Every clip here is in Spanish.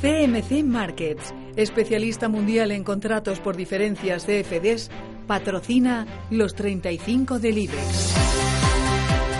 CMC Markets, especialista mundial en contratos por diferencias CFDs, patrocina los 35 del.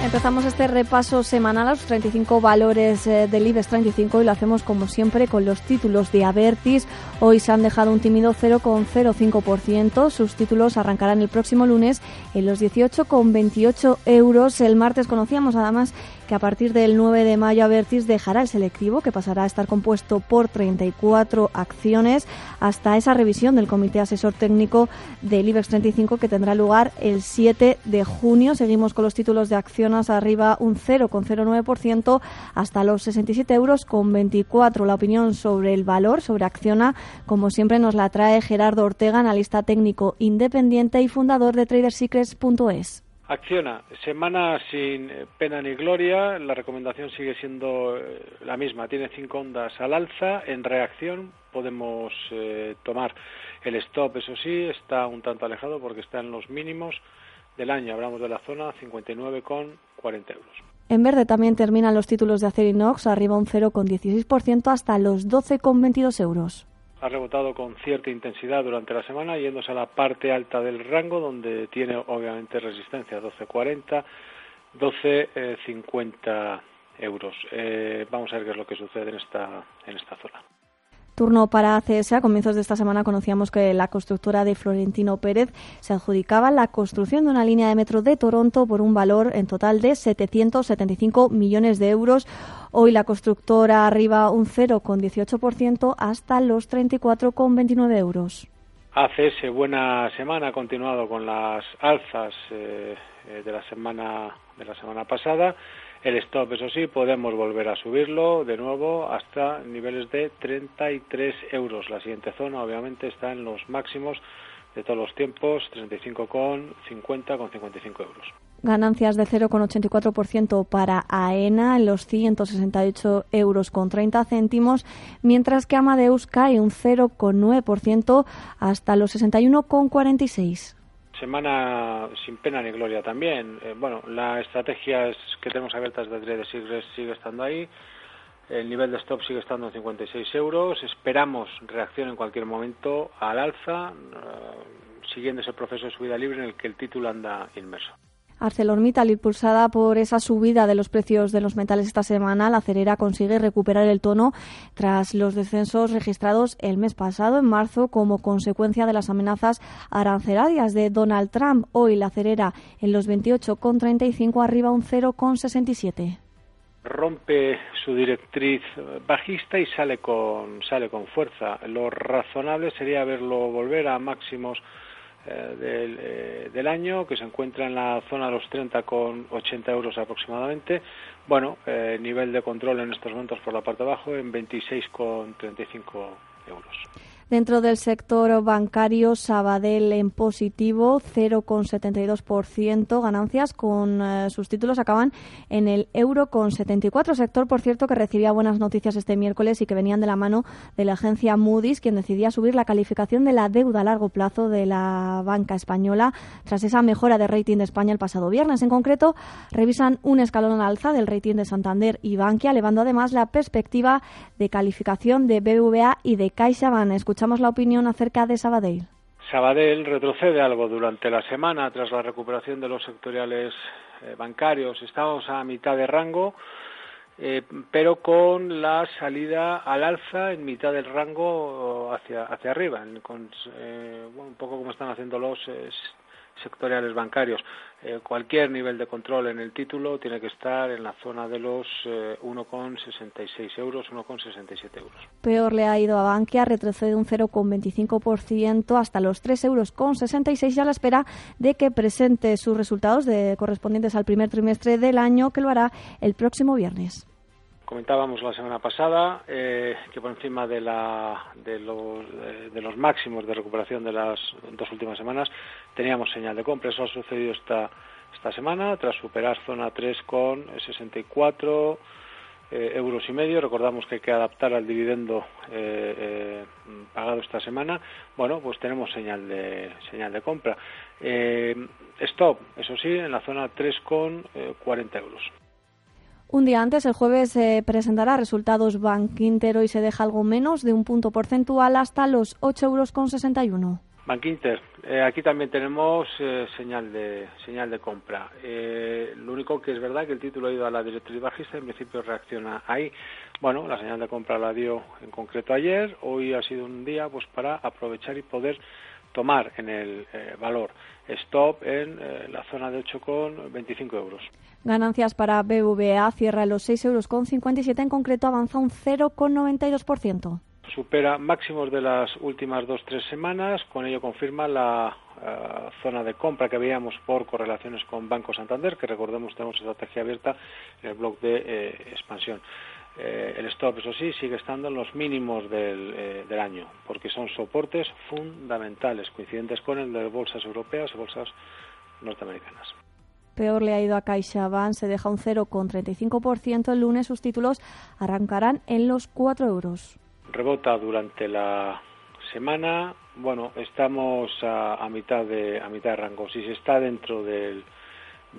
Empezamos este repaso semanal a los 35 valores eh, del IBEX 35 y lo hacemos como siempre con los títulos de Avertis. Hoy se han dejado un tímido 0,05%. Sus títulos arrancarán el próximo lunes en los 18,28 euros. El martes conocíamos además que a partir del 9 de mayo Avertis dejará el selectivo, que pasará a estar compuesto por 34 acciones, hasta esa revisión del Comité Asesor Técnico del IBEX 35 que tendrá lugar el 7 de junio. Seguimos con los títulos de acciones arriba un 0,09% hasta los 67 euros con 24. La opinión sobre el valor, sobre Acciona, como siempre nos la trae Gerardo Ortega, analista técnico independiente y fundador de TraderSecrets.es. Acciona, semana sin pena ni gloria, la recomendación sigue siendo eh, la misma, tiene cinco ondas al alza, en reacción podemos eh, tomar el stop, eso sí, está un tanto alejado porque está en los mínimos del año, hablamos de la zona 59,40 euros. En verde también terminan los títulos de Acerinox, arriba un 0,16% hasta los 12,22 euros ha rebotado con cierta intensidad durante la semana, yéndose a la parte alta del rango, donde tiene obviamente resistencia 12.40, 12.50 euros. Eh, vamos a ver qué es lo que sucede en esta, en esta zona. Turno para ACS. A comienzos de esta semana conocíamos que la constructora de Florentino Pérez se adjudicaba la construcción de una línea de metro de Toronto por un valor en total de 775 millones de euros. Hoy la constructora arriba un 0,18% hasta los 34,29 euros. ACS, buena semana, ha continuado con las alzas eh, eh, de la semana de la semana pasada. El stop, eso sí, podemos volver a subirlo de nuevo hasta niveles de 33 euros. La siguiente zona, obviamente, está en los máximos de todos los tiempos, 35,50 con 55 euros. Ganancias de 0,84% para AENA en los 168 euros con 30 céntimos, mientras que Amadeus cae un 0,9% hasta los 61,46 semana sin pena ni gloria también. Eh, bueno, la estrategia es que tenemos abiertas de Trade Secrets sigue estando ahí. El nivel de stop sigue estando en 56 euros. Esperamos reacción en cualquier momento al alza, eh, siguiendo ese proceso de subida libre en el que el título anda inmerso. ArcelorMittal, impulsada por esa subida de los precios de los metales esta semana, la acerera consigue recuperar el tono tras los descensos registrados el mes pasado, en marzo, como consecuencia de las amenazas arancelarias de Donald Trump. Hoy la acerera en los 28,35 arriba un 0,67 rompe su directriz bajista y sale con sale con fuerza. Lo razonable sería verlo volver a máximos eh, del, eh, del, año, que se encuentra en la zona de los 30 con 80 euros aproximadamente. Bueno, eh, nivel de control en estos momentos por la parte de abajo en 26 con 35 euros. Dentro del sector bancario, Sabadell en positivo, 0,72% ganancias, con eh, sus títulos acaban en el euro con 74. Sector, por cierto, que recibía buenas noticias este miércoles y que venían de la mano de la agencia Moody's, quien decidía subir la calificación de la deuda a largo plazo de la banca española tras esa mejora de rating de España el pasado viernes. En concreto, revisan un escalón alza del rating de Santander y Bankia, elevando además la perspectiva de calificación de BBVA y de CaixaBank. Escuchamos la opinión acerca de Sabadell. Sabadell retrocede algo durante la semana tras la recuperación de los sectoriales eh, bancarios. Estamos a mitad de rango, eh, pero con la salida al alza en mitad del rango hacia, hacia arriba, eh, un poco como están haciendo los sectoriales bancarios. Eh, cualquier nivel de control en el título tiene que estar en la zona de los 1,66 eh, euros, 1,67 euros. Peor le ha ido a Bankia, retrocede un 0,25% hasta los 3,66 euros con a la espera de que presente sus resultados de, correspondientes al primer trimestre del año, que lo hará el próximo viernes. Comentábamos la semana pasada eh, que por encima de, la, de, los, máximos de recuperación de las dos últimas semanas teníamos señal de compra. Eso ha sucedido esta, semana tras superar zona 3 con 64 eh, euros y medio. Recordamos que hay que adaptar al dividendo eh, pagado esta semana. Bueno, pues tenemos señal de señal de compra. stop, eso sí, en la zona 3 con 40 euros. Un día antes, el jueves, se presentará resultados Bank Inter. Hoy se deja algo menos de un punto porcentual hasta los 8,61 euros. Bank Inter, eh, aquí también tenemos eh, señal de señal de compra. Eh, lo único que es verdad que el título ha ido a la directriz bajista, en principio reacciona ahí. Bueno, la señal de compra la dio en concreto ayer. Hoy ha sido un día pues para aprovechar y poder tomar en el valor stop en la zona de 8,25 euros. Ganancias para BVA cierra los 6,57 euros, en concreto avanza un 0,92% supera máximos de las últimas dos tres semanas, con ello confirma la eh, zona de compra que veíamos por correlaciones con Banco Santander, que recordemos tenemos estrategia abierta en el blog de eh, expansión. Eh, el stop, eso sí, sigue estando en los mínimos del, del, año, porque son soportes fundamentales, coincidentes con el de bolsas europeas y bolsas norteamericanas. Peor le ha ido a CaixaBank, se deja un 0,35%. El lunes sus títulos arrancarán en los 4 euros. Rebota durante la semana. Bueno, estamos a, mitad de a mitad de rango. Si se está dentro del,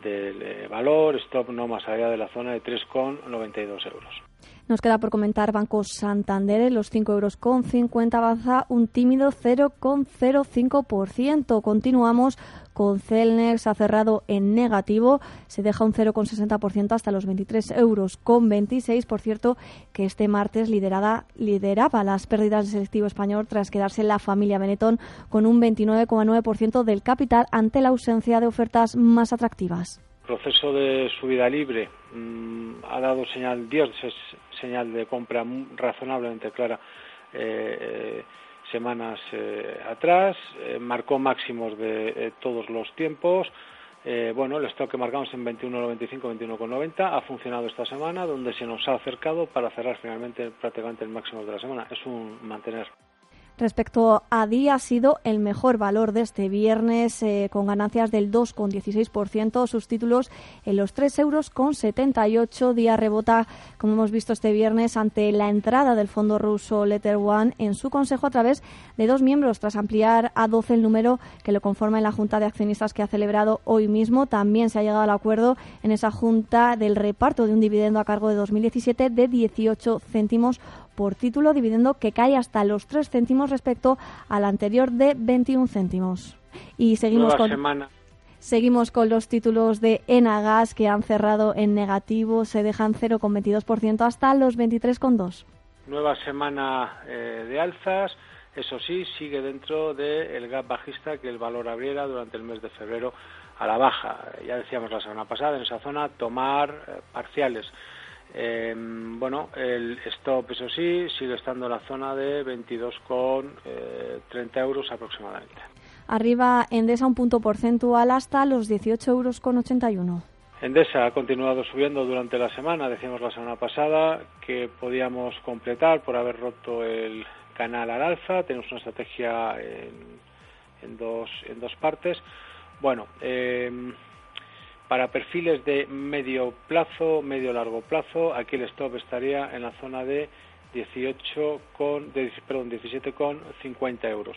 del eh, valor, stop no más allá de la zona de 3,92 euros. Nos queda por comentar Banco Santander, los 5 euros con 50 avanza un tímido 0,05%. Continuamos con Celnex, ha cerrado en negativo, se deja un 0,60% hasta los 23 euros con 26. Por cierto, que este martes liderada, lideraba las pérdidas del selectivo español tras quedarse la familia Benetton con un 29,9% del capital ante la ausencia de ofertas más atractivas proceso de subida libre mm, ha dado señal, Dios señal de compra razonablemente clara eh, eh, semanas eh, atrás, marcó máximos de todos los tiempos. bueno, el stock que marcamos en 21.95, 21.90 ha funcionado esta semana, donde se nos ha acercado para cerrar finalmente prácticamente el máximo de la semana. Es un mantener. Respecto a día ha sido el mejor valor de este viernes, eh, con ganancias del 2,16%. Sus títulos en los 3 euros con 78. Día rebota, como hemos visto este viernes, ante la entrada del fondo ruso Letter One en su consejo a través de dos miembros, tras ampliar a 12 el número que lo conforma en la Junta de Accionistas que ha celebrado hoy mismo. También se ha llegado al acuerdo en esa Junta del reparto de un dividendo a cargo de 2017 de 18 céntimos por título, dividendo que cae hasta los 3 céntimos respecto al anterior de 21 céntimos. Y seguimos con... Seguimos con los títulos de Enagas que han cerrado en negativo, se dejan 0,22% hasta los 23,2. Nueva semana eh, de alzas, eso sí, sigue dentro del gap bajista que el valor abriera durante el mes de febrero a la baja. Ya decíamos la semana pasada, en esa zona tomar eh, parciales eh, bueno, el stop, eso sí, sigue estando en la zona de 22,30 eh, euros aproximadamente. Arriba Endesa un punto porcentual hasta los 18,81 euros. Endesa ha continuado subiendo durante la semana, decíamos la semana pasada que podíamos completar por haber roto el canal al alza, tenemos una estrategia en, dos, en dos partes. Bueno, eh, para perfiles de medio plazo, medio largo plazo, aquí el stop estaría en la zona de 18 con, de, perdón, 17,50 euros.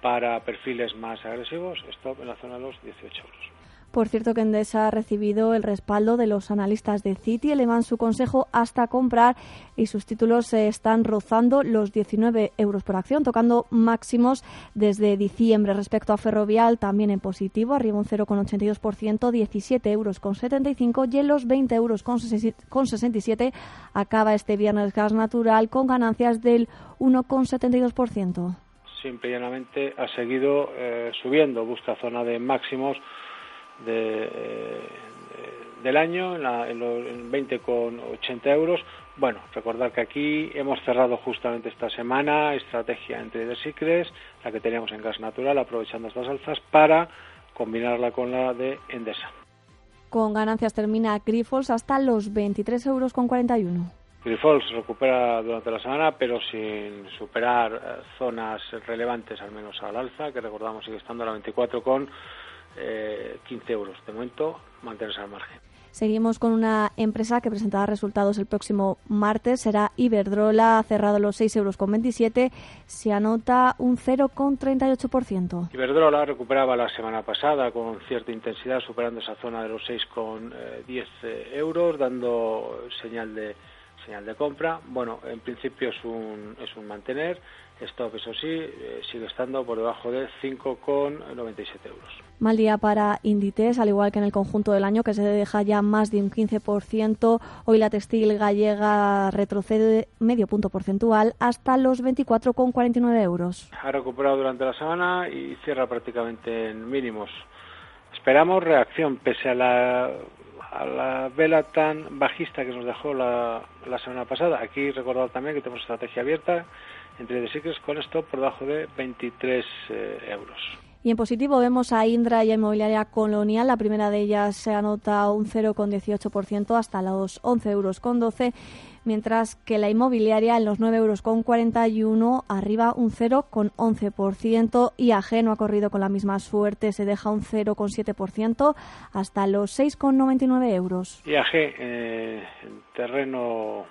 Para perfiles más agresivos, stop en la zona de los 18 euros. Por cierto que Endesa ha recibido el respaldo de los analistas de Citi, elevan su consejo hasta comprar y sus títulos se están rozando los 19 euros por acción, tocando máximos desde diciembre. Respecto a Ferrovial, también en positivo, arriba un 0,82%, 17 euros con 75 y en los 20 euros con 67 acaba este viernes gas natural con ganancias del 1,72%. Simple y llanamente ha seguido eh, subiendo, busca zona de máximos de, del año en, la, en, con 20,80 euros. Bueno, recordar que aquí hemos cerrado justamente esta semana estrategia entre de Secrets, la que teníamos en gas natural, aprovechando estas alzas para combinarla con la de Endesa. Con ganancias termina Grifols hasta los 23 euros con 41. Grifols recupera durante la semana, pero sin superar eh, zonas relevantes, al menos al alza, que recordamos sigue estando a la 24 con 15 euros. De momento, mantenerse al margen. Seguimos con una empresa que presentará resultados el próximo martes. Será Iberdrola, ha cerrado los 6,27 euros. Se anota un 0,38%. Iberdrola recuperaba la semana pasada con cierta intensidad, superando esa zona de los 6,10 euros, dando señal de señal de compra. Bueno, en principio es un, es un mantener. Stop, eso sí, eh, sigue estando por debajo de 5,97 euros. Mal día para Inditex, al igual que en el conjunto del año, que se deja ya más de un 15%. Hoy la textil gallega retrocede medio punto porcentual hasta los 24,49 euros. Ha recuperado durante la semana y cierra prácticamente en mínimos. Esperamos reacción pese a la a la vela tan bajista que nos dejó la, la semana pasada. Aquí recordar también que tenemos estrategia abierta entre de con esto por debajo de 23 eh, euros. Y en positivo vemos a Indra y a Inmobiliaria Colonial. La primera de ellas se anota un 0,18% hasta los 11,12 euros mientras que la inmobiliaria en los 9,41 euros arriba un 0,11%. IAG no ha corrido con la misma suerte, se deja un 0,7% hasta los 6,99 euros. IAG eh, en terreno,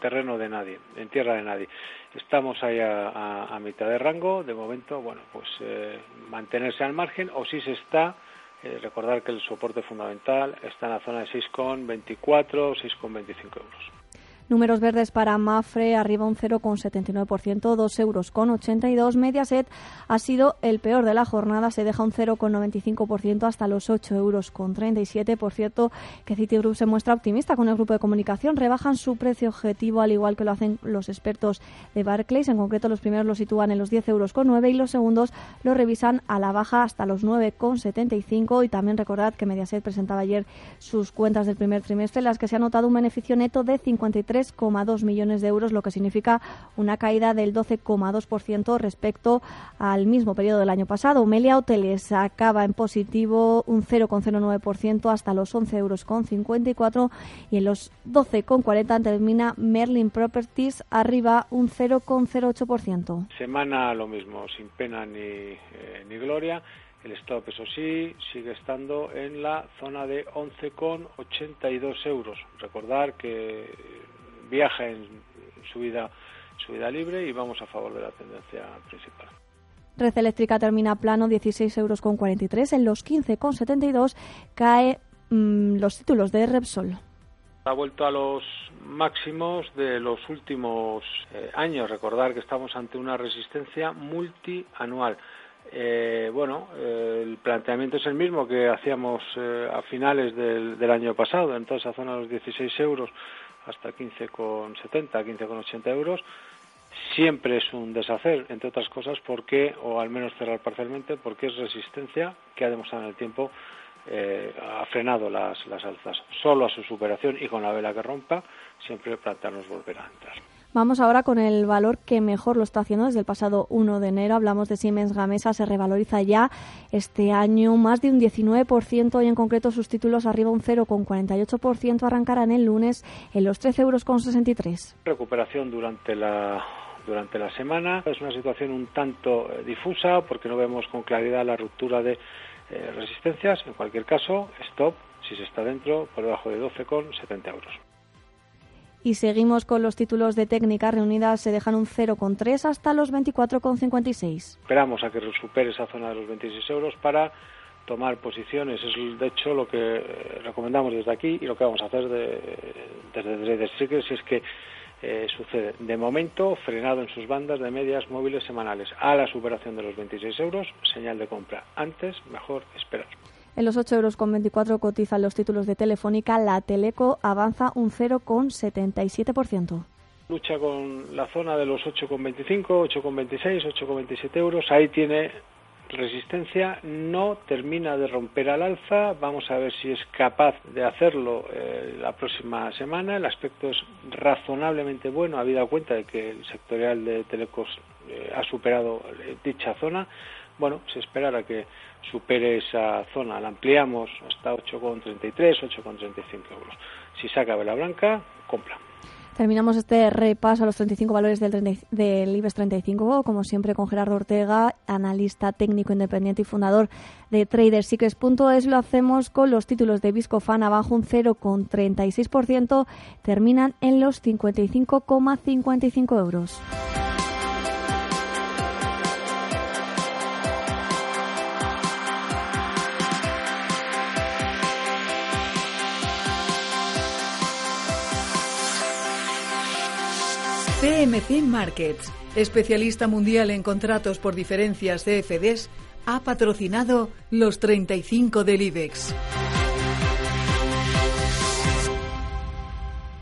terreno de nadie, en tierra de nadie. Estamos ahí a, mitad de rango. De momento, bueno, pues eh, mantenerse al margen o si se está eh, recordar que el soporte fundamental está en la zona de 6,24, 6,25 euros. Números verdes para Mafre, arriba un 0,79%, 2 euros con 82. Mediaset ha sido el peor de la jornada, se deja un 0,95% hasta los 8 euros con 37. Por cierto, que Citigroup se muestra optimista con el grupo de comunicación, rebajan su precio objetivo al igual que lo hacen los expertos de Barclays. En concreto, los primeros lo sitúan en los 10 euros con 9 y los segundos lo revisan a la baja hasta los 9,75. Y también recordad que Mediaset presentaba ayer sus cuentas del primer trimestre, en las que se ha notado un beneficio neto de 53 3,2 millones de euros, lo que significa una caída del 12,2% respecto al mismo periodo del año pasado. Melia Hoteles acaba en positivo un 0,09% hasta los 11,54 euros y en los 12,40 termina Merlin Properties arriba un 0,08%. Semana lo mismo, sin pena ni, eh, ni gloria. El stop, eso sí, sigue estando en la zona de 11,82 euros. Recordar que viaja en su vida, su vida libre y vamos a favor de la tendencia principal. Red Eléctrica termina plano 16,43 euros. En los 15,72 cae mm, los títulos de Repsol. Ha vuelto a los máximos de los últimos eh, años. Recordar que estamos ante una resistencia multianual. Eh, bueno, eh, el planteamiento es el mismo que hacíamos a finales del, del, año pasado, en toda esa zona de los 16 euros hasta 15,70, 15,80 euros, siempre es un deshacer, entre otras cosas, porque, o al menos cerrar parcialmente, porque es resistencia que ha demostrado en el tiempo eh, ha frenado las, las alzas. Solo a su superación y con la vela que rompa, siempre plantearnos volver a entrar. Vamos ahora con el valor que mejor lo está haciendo desde el pasado 1 de enero. Hablamos de Siemens Gamesa, se revaloriza ya este año más de un 19% y en concreto sus títulos arriba un 0,48%. Arrancarán el lunes en los 13,63 euros. Recuperación durante la durante la semana. Es una situación un tanto eh, difusa porque no vemos con claridad la ruptura de eh, resistencias. En cualquier caso, stop si se está dentro por debajo de 12,70 euros. Y seguimos con los títulos de técnicas reunidas, se dejan un 0,3 hasta los 24,56. Esperamos a que supere esa zona de los 26 euros para tomar posiciones. Es de hecho lo que recomendamos desde aquí y lo que vamos a hacer desde Trader Secret si es que eh, sucede. De momento, frenado en sus bandas de medias móviles semanales a la superación de los 26 euros, señal de compra. Antes, mejor esperar. En los 8,24 euros con 24 cotizan los títulos de Telefónica. La Teleco avanza un 0,77%. Lucha con la zona de los 8,25, 8,26, 8,27 euros. Ahí tiene resistencia. No termina de romper al alza. Vamos a ver si es capaz de hacerlo eh, la próxima semana. El aspecto es razonablemente bueno, habida cuenta de que el sectorial de Telecos eh, ha superado eh, dicha zona bueno, se esperará que supere esa zona. La ampliamos hasta 8,33, 8,35 euros. Si saca vela blanca, compra. Terminamos este repaso a los 35 valores del, del IBEX 35, como siempre con Gerardo Ortega, analista técnico independiente y fundador de Tradersecrets.es. Lo hacemos con los títulos de Viscofan abajo un 0,36%, terminan en los 55,55 euros. CMC Markets, especialista mundial en contratos por diferencias CFDs, ha patrocinado los 35 del IBEX.